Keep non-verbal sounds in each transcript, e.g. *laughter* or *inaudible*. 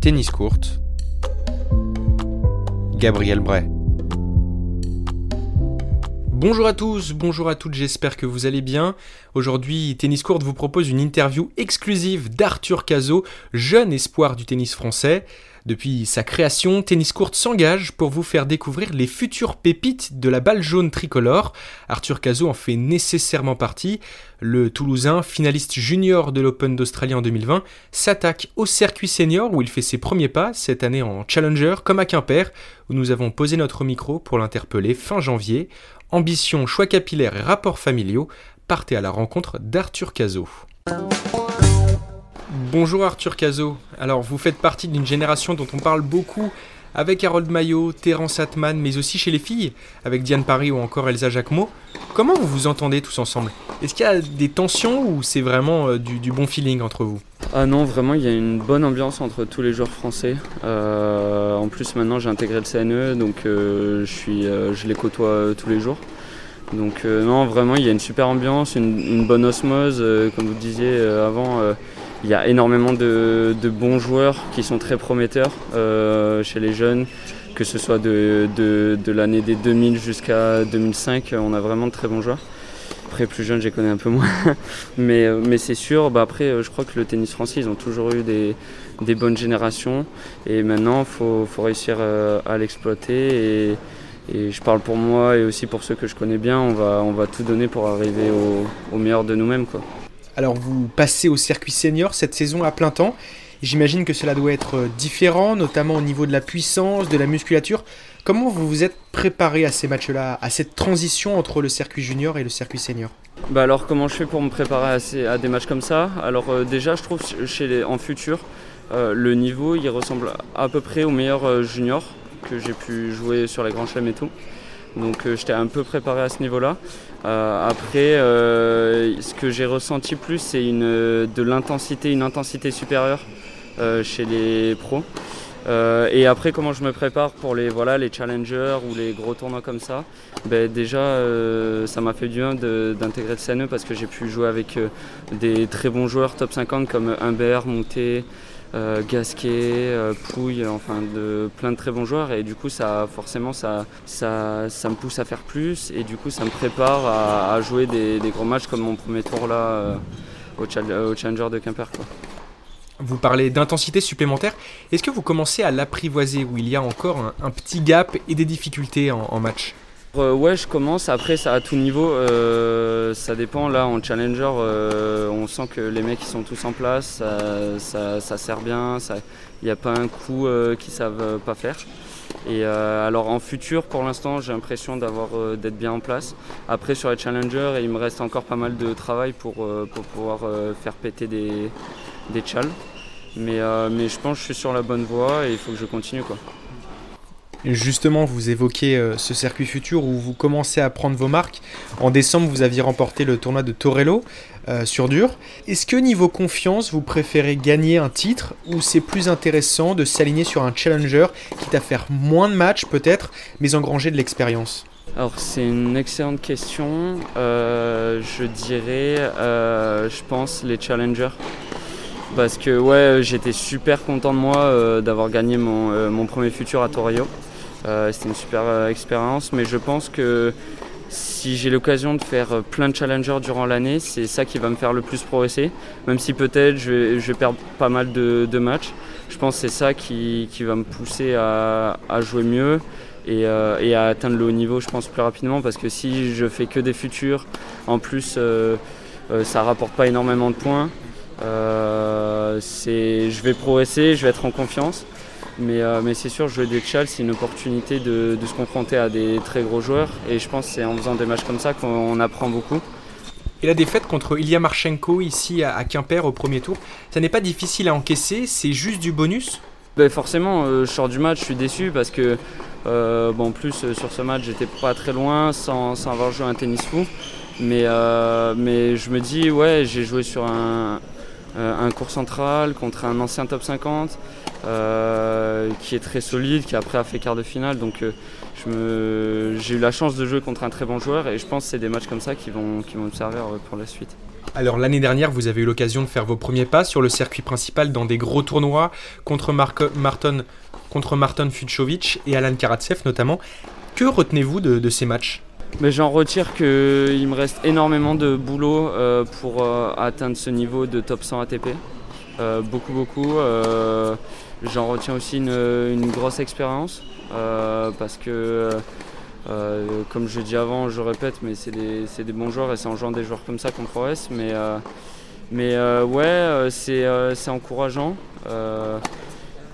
Tennis courte. Gabriel Bray. Bonjour à tous, bonjour à toutes, j'espère que vous allez bien. Aujourd'hui, Tennis Courte vous propose une interview exclusive d'Arthur Cazot, jeune espoir du tennis français. Depuis sa création, Tennis Courte s'engage pour vous faire découvrir les futures pépites de la balle jaune tricolore. Arthur Cazot en fait nécessairement partie. Le Toulousain, finaliste junior de l'Open d'Australie en 2020, s'attaque au circuit senior où il fait ses premiers pas, cette année en Challenger, comme à Quimper, où nous avons posé notre micro pour l'interpeller fin janvier. Ambition, choix capillaire et rapports familiaux, partez à la rencontre d'Arthur Cazot. Bonjour Arthur Cazot. Alors vous faites partie d'une génération dont on parle beaucoup avec Harold Maillot, Terence Atman, mais aussi chez les filles, avec Diane Paris ou encore Elsa Jacquemot. Comment vous vous entendez tous ensemble? Est-ce qu'il y a des tensions ou c'est vraiment euh, du, bon feeling entre vous? Ah non, vraiment, il y a une bonne ambiance entre tous les joueurs français. Euh, en plus, maintenant, j'ai intégré le CNE, donc euh, je, suis, je les côtoie tous les jours. Donc non, vraiment, il y a une super ambiance, une, bonne osmose, comme vous disiez avant il y a énormément de, bons joueurs qui sont très prometteurs euh, chez les jeunes, que ce soit de, l'année des 2000 jusqu'à 2005, on a vraiment de très bons joueurs. Après, plus jeune, j'ai connais un peu moins. *laughs* mais, euh, mais c'est sûr, bah après, euh, je crois que le tennis français, ils ont toujours eu des, bonnes générations. Et maintenant, il faut, réussir à l'exploiter. Et, je parle pour moi et aussi pour ceux que je connais bien, on va, tout donner pour arriver au, meilleur de nous-mêmes. Alors vous passez au circuit senior cette saison à plein temps. J'imagine que cela doit être euh, différent, notamment au niveau de la puissance, de la musculature. Comment vous vous êtes préparé à ces matchs-là, à cette transition entre le circuit junior et le circuit senior? Bah alors comment je fais pour me préparer à, des matchs comme ça? Alors euh, déjà je trouve chez les, en futur euh, le niveau il ressemble à peu près au meilleur junior que j'ai pu jouer sur les grands chelems et tout. Donc j'étais un peu préparé à ce niveau-là. Euh, après, euh, ce que j'ai ressenti plus, c'est de l'intensité, une intensité supérieure euh, chez les pros. Et après, comment je me prépare pour les, voilà, les challengers ou les gros tournois comme ça? Ben, Déjà, ça m'a fait du bien d'intégrer le CNE parce que j'ai pu jouer avec des très bons joueurs top 50 comme Humbert, euh, Gasquet, euh, Pouille, enfin de plein de très bons joueurs. Et du coup ça forcément ça, ça, me pousse à faire plus. Et du coup ça me prépare à, jouer des, gros matchs comme mon premier tour là euh, au, Challenger de Quimper. Vous parlez d'intensité supplémentaire. Est-ce que vous commencez à l'apprivoiser où il y a encore un, petit gap et des difficultés en match? Euh, ouais, je commence. Après, ça à tout niveau. Euh, ça dépend. Là, en challenger, euh, on sent que les mecs ils sont tous en place. Ça, sert bien. Il n'y a pas un coup qu'ils savent pas faire. Et alors en futur, pour l'instant, j'ai l'impression d'avoir d'être bien en place. Après, sur les challengers, il me reste encore pas mal de travail pour, pour pouvoir faire péter des, des chals. Mais, mais je pense que je suis sur la bonne voie et il faut que je continue quoi. Justement, vous évoquez euh, ce circuit futur où vous commencez à prendre vos marques. En décembre, vous aviez remporté le tournoi de Torello euh, sur dur. Est-ce que niveau confiance, vous préférez gagner un titre ou c'est plus intéressant de s'aligner sur un challenger, quitte à faire moins de matchs peut-être, mais engranger de l'expérience? Alors c'est une excellente question. Euh, je dirais, je pense les challengers parce que ouais, j'étais super content de moi d'avoir gagné mon, mon, premier futur à Torello. Euh, c'était une super euh, expérience, mais je pense que si j'ai l'occasion de faire euh, plein de challengers durant l'année, c'est ça qui va me faire le plus progresser. Même si peut-être je, vais, perdre pas mal de, matchs, je pense que c'est ça qui, va me pousser à, jouer mieux et, à atteindre le haut niveau, je pense, plus rapidement. Parce que si je fais que des futurs, en plus, ça ça rapporte pas énormément de points. Je vais progresser, je vais être en confiance. Euh, mais, c'est sûr, jouer des Chals, c'est une opportunité de, se confronter à des très gros joueurs. Et je pense que c'est en faisant des matchs comme ça qu'on apprend beaucoup. Et la défaite contre Ilya Marchenko ici à, Quimper au premier tour, ça n'est pas difficile à encaisser, c'est juste du bonus? Ben Forcément, euh, je sors du match, je suis déçu parce que, euh, bon, en plus, sur ce match, j'étais pas très loin sans, avoir joué un tennis fou. Mais, mais je me dis, ouais, j'ai joué sur un, un cours central contre un ancien top 50. Euh, qui est très solide, qui après a fait quart de finale. Donc euh, j'ai eu la chance de jouer contre un très bon joueur et je pense que c'est des matchs comme ça qui vont, qui me servir euh, pour la suite. Alors l'année dernière, vous avez eu l'occasion de faire vos premiers pas sur le circuit principal dans des gros tournois contre Martin, contre et Alan Karatsev notamment. Que retenez-vous de, ces matchs? Mais j'en retire qu'il me reste énormément de boulot euh, pour euh, atteindre ce niveau de top 100 ATP. Euh, beaucoup, beaucoup. j'en retiens aussi une, grosse expérience parce que, comme je dis avant, je répète, mais c'est des, bons joueurs et c'est en jouant des joueurs comme ça qu'on progresse. Mais, mais ouais, c'est encourageant.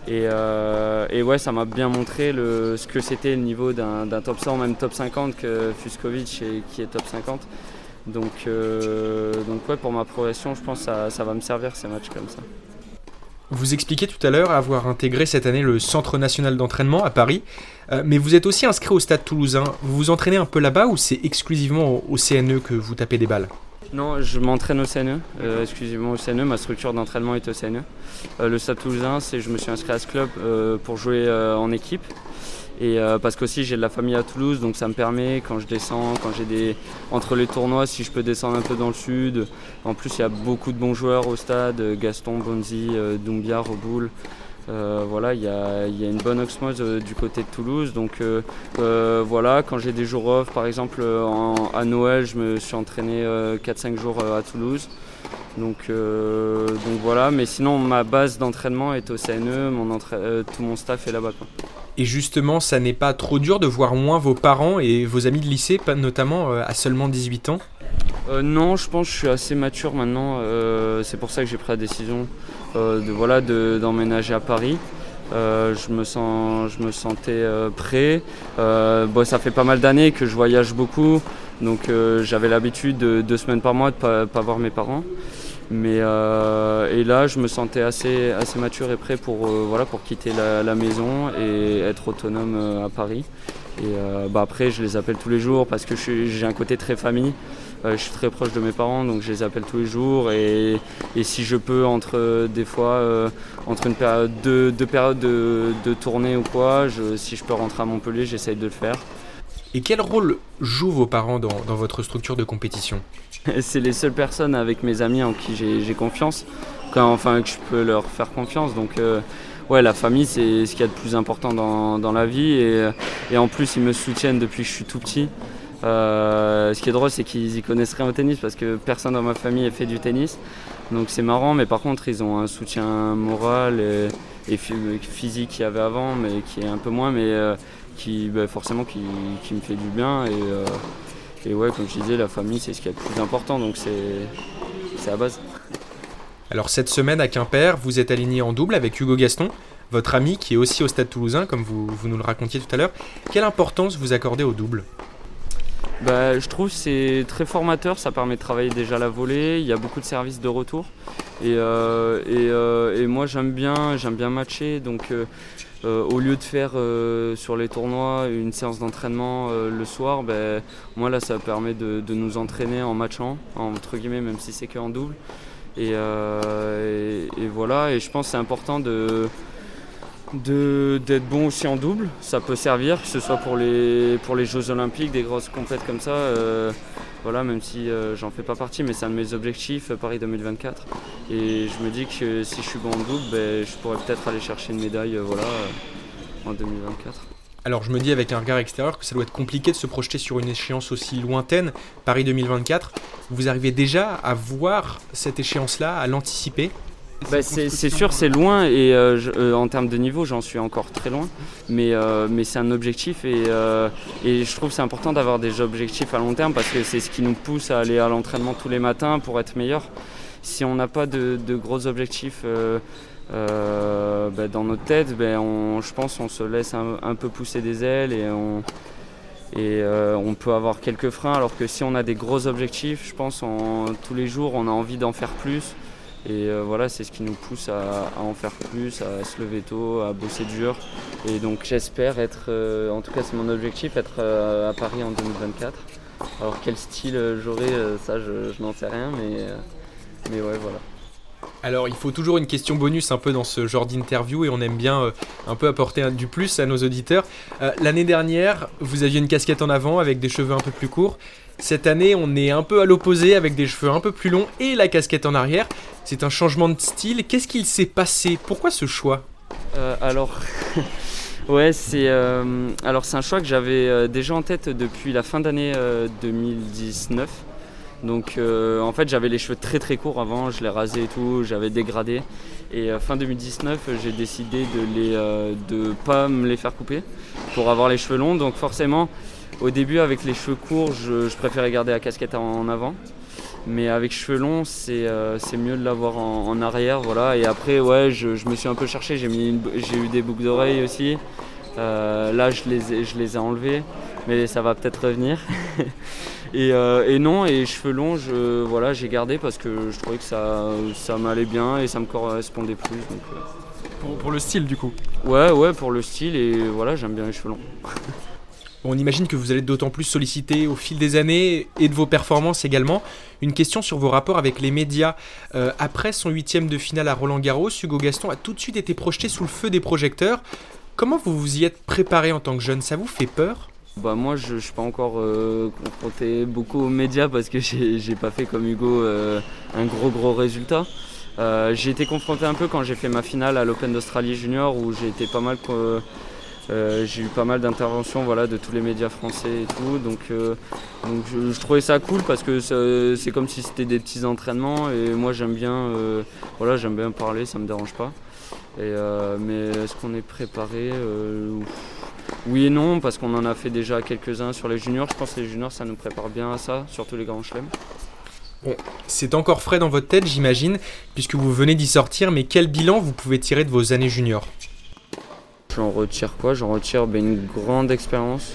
Euh, et, ouais, ça m'a bien montré ce que c'était le niveau d'un top 100, même top 50 que Fuskovic qui est top 50. Donc, euh, donc ouais, pour ma progression, je pense que ça, ça va me servir ces matchs comme ça. Vous expliquez tout à l'heure avoir intégré cette année le Centre national d'entraînement à Paris, euh, mais vous êtes aussi inscrit au Stade toulousain. Vous vous entraînez un peu là-bas ou c'est exclusivement au CNE que vous tapez des balles? Non, je m'entraîne au CNE, euh, exclusivement au CNE. Ma structure d'entraînement est au CNE. Euh, le Stade Toulousain, c'est je me suis inscrit à ce club euh, pour jouer en équipe. Et parce qu'aussi j'ai de la famille à Toulouse, donc ça me permet quand je descends, quand j'ai des entre les tournois, si je peux descendre un peu dans le sud. En plus, il y a beaucoup de bons joueurs au stade, Gaston, Bonzi, Doumbia, Roboul. Euh, voilà, il y a, une bonne osmose euh, du côté de Toulouse. Donc euh, voilà, quand j'ai des jours off, par exemple à Noël, je me suis entraîné 4-5 jours à Toulouse. Donc, voilà, mais sinon ma base d'entraînement est au CNE, mon tout mon staff est là-bas. Et justement, ça n'est pas trop dur de voir moins vos parents et vos amis de lycée, notamment à seulement 18 ans? Non, je pense que je suis assez mature maintenant. c'est pour ça que j'ai pris la décision euh, de, voilà, d'emménager à Paris. Euh, je, me sens, je me sentais euh, prêt. Bon, ça fait pas mal d'années que je voyage beaucoup, donc j'avais l'habitude de deux semaines par mois de ne pas, voir mes parents. Mais et là, je me sentais assez, assez mature et prêt pour, voilà, pour quitter la, maison et être autonome à Paris. Et bah, après, je les appelle tous les jours parce que j'ai un côté très famille. Euh, je suis très proche de mes parents, donc je les appelle tous les jours. Et, si je peux, entre des fois, euh, entre une période, deux, périodes de, tournée ou quoi, si je peux rentrer à Montpellier, j'essaye de le faire. Et quel rôle jouent vos parents dans, votre structure de compétition *laughs* C'est les seules personnes avec mes amis en qui j'ai confiance, quand, enfin que je peux leur faire confiance. Donc euh, ouais, la famille c'est ce qu'il y a de plus important dans, la vie et, et, en plus ils me soutiennent depuis que je suis tout petit. Euh, ce qui est drôle, c'est qu'ils y connaissent rien au tennis parce que personne dans ma famille a fait du tennis. Donc c'est marrant, mais par contre, ils ont un soutien moral et, physique qu'il y avait avant, mais qui est un peu moins, mais euh, qui bah, forcément qui, me fait du bien. Euh, et, ouais, comme je disais, la famille, c'est ce qui est le plus important, donc c'est à base. Alors cette semaine à Quimper, vous êtes aligné en double avec Hugo Gaston, votre ami qui est aussi au Stade Toulousain, comme vous, vous nous le racontiez tout à l'heure. Quelle importance vous accordez au double? Bah, je trouve c'est très formateur, ça permet de travailler déjà la volée, il y a beaucoup de services de retour. Et, euh, euh, moi j'aime bien, j'aime bien matcher, donc euh, au lieu de faire sur les tournois une séance d'entraînement le soir, ben, moi là ça permet de, nous entraîner en matchant, entre guillemets, même si c'est qu'en double. Et, et, voilà, et je pense que c'est important de d'être bon aussi en double. Ça peut servir, que ce soit pour les, Jeux Olympiques, des grosses compètes comme ça. Euh, voilà, même si euh, j'en fais pas partie, mais c'est un de mes objectifs, euh, Paris 2024. Et je me dis que si je suis bon en double, ben, je pourrais peut-être aller chercher une médaille voilà, en 2024. Alors je me dis avec un regard extérieur que ça doit être compliqué de se projeter sur une échéance aussi lointaine, Paris 2024. Vous arrivez déjà à voir cette échéance-là, à l'anticiper? Bah, c'est sûr, c'est loin et euh, euh, en termes de niveau, j'en suis encore très loin. Mais, euh, mais c'est un objectif et, et, je trouve c'est important d'avoir des objectifs à long terme parce que c'est ce qui nous pousse à aller à l'entraînement tous les matins pour être meilleur. Si on n'a pas de, gros objectifs bah, dans notre tête, ben, on, je pense qu'on se laisse un, peu pousser des ailes et on, et on peut avoir quelques freins. Alors que si on a des gros objectifs, je pense en, tous les jours, on a envie d'en faire plus. Et euh, voilà, c'est ce qui nous pousse à, en faire plus, à se lever tôt, à bosser dur. Et donc j'espère être, euh, en tout cas c'est mon objectif, être euh, à Paris en 2024. Alors quel style j'aurai, ça je, n'en sais rien, mais, mais ouais voilà. Alors il faut toujours une question bonus un peu dans ce genre d'interview et on aime bien un peu apporter du plus à nos auditeurs. L'année dernière, vous aviez une casquette en avant avec des cheveux un peu plus courts. Cette année, on est un peu à l'opposé avec des cheveux un peu plus longs et la casquette en arrière. C'est un changement de style. Qu'est-ce qu'il s'est passé? Pourquoi ce choix? Euh, Alors, *laughs* ouais, c'est euh, c'est un choix que j'avais euh, déjà en tête depuis la fin d'année 2019. Donc en fait j'avais les cheveux très très courts avant, je les rasais et tout, j'avais dégradé. Et fin 2019 j'ai décidé de les de pas me les faire couper pour avoir les cheveux longs. Donc forcément au début, avec les cheveux courts, je, préférais garder la casquette en avant. Mais avec cheveux longs, c'est euh, mieux de l'avoir en, arrière. Voilà. Et après, ouais, je, me suis un peu cherché. J'ai eu des boucles d'oreilles aussi. Euh, là, je les, ai, je les ai enlevés, mais ça va peut-être revenir. *laughs* Euh, et, non, et cheveux longs, je, voilà, j'ai gardé parce que je trouvais que ça, ça m'allait bien et ça me correspondait plus. pour, pour le style, du coup? Ouais, ouais, pour le style. Et voilà, j'aime bien les cheveux longs. *laughs* On imagine que vous allez d'autant plus solliciter au fil des années et de vos performances également. Une question sur vos rapports avec les médias. Euh, après son huitième de finale à Roland Garros, Hugo Gaston a tout de suite été projeté sous le feu des projecteurs. Comment vous vous y êtes préparé en tant que jeune? Ça vous fait peur? Bah moi je ne suis pas encore euh, confronté beaucoup aux médias parce que *laughs* j'ai pas fait comme Hugo euh, un gros gros résultat. j'ai été confronté un peu quand j'ai fait ma finale à l'Open d'Australie Junior où j'ai été pas mal euh, j'ai eu pas mal d'interventions voilà, de tous les médias français et tout. Donc, euh, donc je, trouvais ça cool parce que c'est comme si c'était des petits entraînements et moi j'aime bien, euh, voilà, bien parler, ça me dérange pas. Et, mais est-ce qu'on est préparé Oui et non, parce qu'on en a fait déjà quelques-uns sur les juniors. Je pense que les juniors, ça nous prépare bien à ça, surtout les grands chelems. C'est encore frais dans votre tête, j'imagine, puisque vous venez d'y sortir, mais quel bilan vous pouvez tirer de vos années juniors? J'en retire quoi? J'en retire une grande expérience.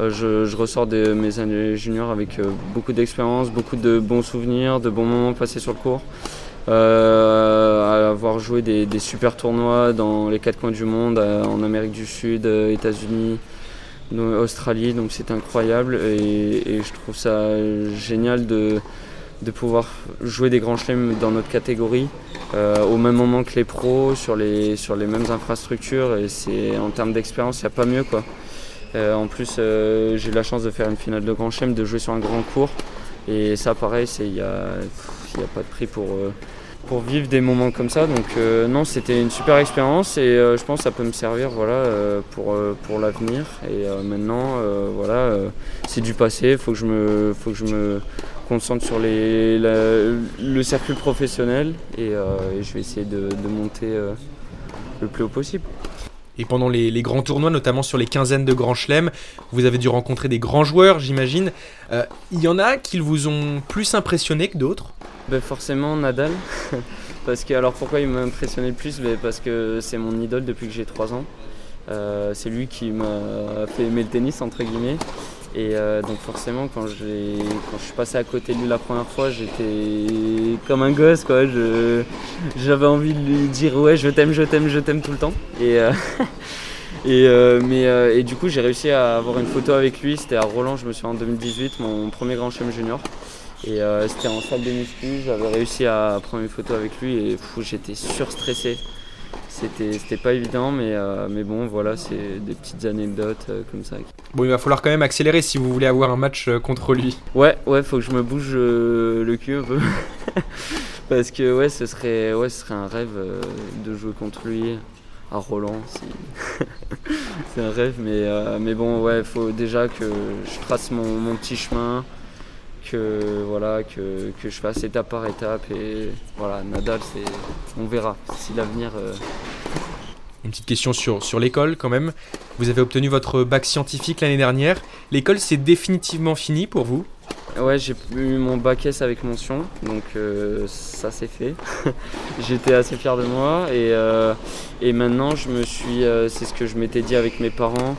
Euh, je, ressors de mes années juniors avec euh, beaucoup d'expérience, beaucoup de bons souvenirs, de bons moments passés sur le cours. Euh, avoir joué des, super tournois dans les quatre coins du monde, en Amérique du Sud, États-Unis, Australie, donc c'est incroyable et, je trouve ça génial de, de pouvoir jouer des grands chelems dans notre catégorie euh, au même moment que les pros sur les, sur les mêmes infrastructures c'est en termes d'expérience il n'y a pas mieux quoi. Euh, en plus euh, j'ai eu la chance de faire une finale de grand chelem, de jouer sur un grand cours. Et ça pareil il n'y a, a, pas de prix pour, pour vivre des moments comme ça. Donc non c'était une super expérience. Et je pense que ça peut me servir voilà, pour, pour l'avenir. Et maintenant voilà c'est du passé, il faut que je me, faut que je me concentre sur les, le circuit professionnel euh, et, je vais essayer de, monter euh, le plus haut possible. Et pendant les, grands tournois, notamment sur les quinzaines de grands chelems, vous avez dû rencontrer des grands joueurs, j'imagine. Euh, il y en a qui vous ont plus impressionné que d'autres? Ben Forcément Nadal. *laughs* parce que, alors pourquoi il m'a impressionné le plus? Ben Parce que c'est mon idole depuis que j'ai 3 ans. c'est lui qui m'a fait aimer le tennis, entre guillemets. Et euh, donc forcément quand, quand je suis passé à côté de lui la première fois, j'étais comme un gosse quoi. j'avais envie de lui dire ouais je t'aime, je t'aime, je t'aime tout le temps. Et, euh, *laughs* euh, mais, et du coup j'ai réussi à avoir une photo avec lui. C'était à Roland, je me suis en 2018, mon premier grand chelem junior. Et c'était en salle de muscu, j'avais réussi à prendre une photo avec lui et j'étais surstressé c'était pas évident, mais, euh, mais bon, voilà, c'est des petites anecdotes euh, comme ça. Bon, il va falloir quand même accélérer si vous voulez avoir un match euh, contre lui. Ouais, ouais, faut que je me bouge le cul un peu. *laughs* Parce que ouais, ce serait, ouais, ce serait un rêve de jouer contre lui à Roland. *laughs* c'est un rêve, mais, mais bon, ouais, faut déjà que je trace mon, mon petit chemin que voilà que, que, je fasse étape par étape et voilà Nadal c'est on verra si l'avenir euh, une petite question sur, sur l'école quand même. Vous avez obtenu votre bac scientifique l'année dernière. L'école c'est définitivement fini pour vous? Ouais j'ai eu mon bac S avec mention donc euh, ça c'est fait. *laughs* J'étais assez fier de moi et, euh, et maintenant je me suis c'est ce que je m'étais dit avec mes parents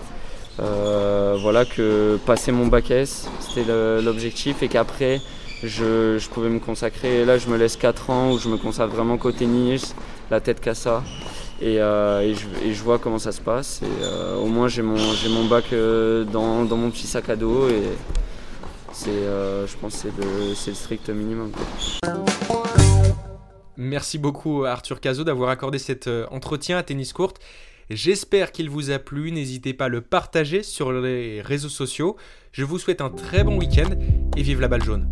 euh, voilà que passer mon bac S, c'était l'objectif et qu'après je, pouvais me consacrer. Là, je me laisse 4 ans où je me consacre vraiment qu'au tennis, la tête qu'à ça. Et, euh, je, vois comment ça se passe. Et, euh, au moins, j'ai mon, mon bac dans, mon petit sac à dos et c'est, je pense que c'est le, strict minimum. Merci beaucoup Arthur Cazot d'avoir accordé cet entretien à Tennis Courte. J'espère qu'il vous a plu, n'hésitez pas à le partager sur les réseaux sociaux. Je vous souhaite un très bon week-end et vive la balle jaune.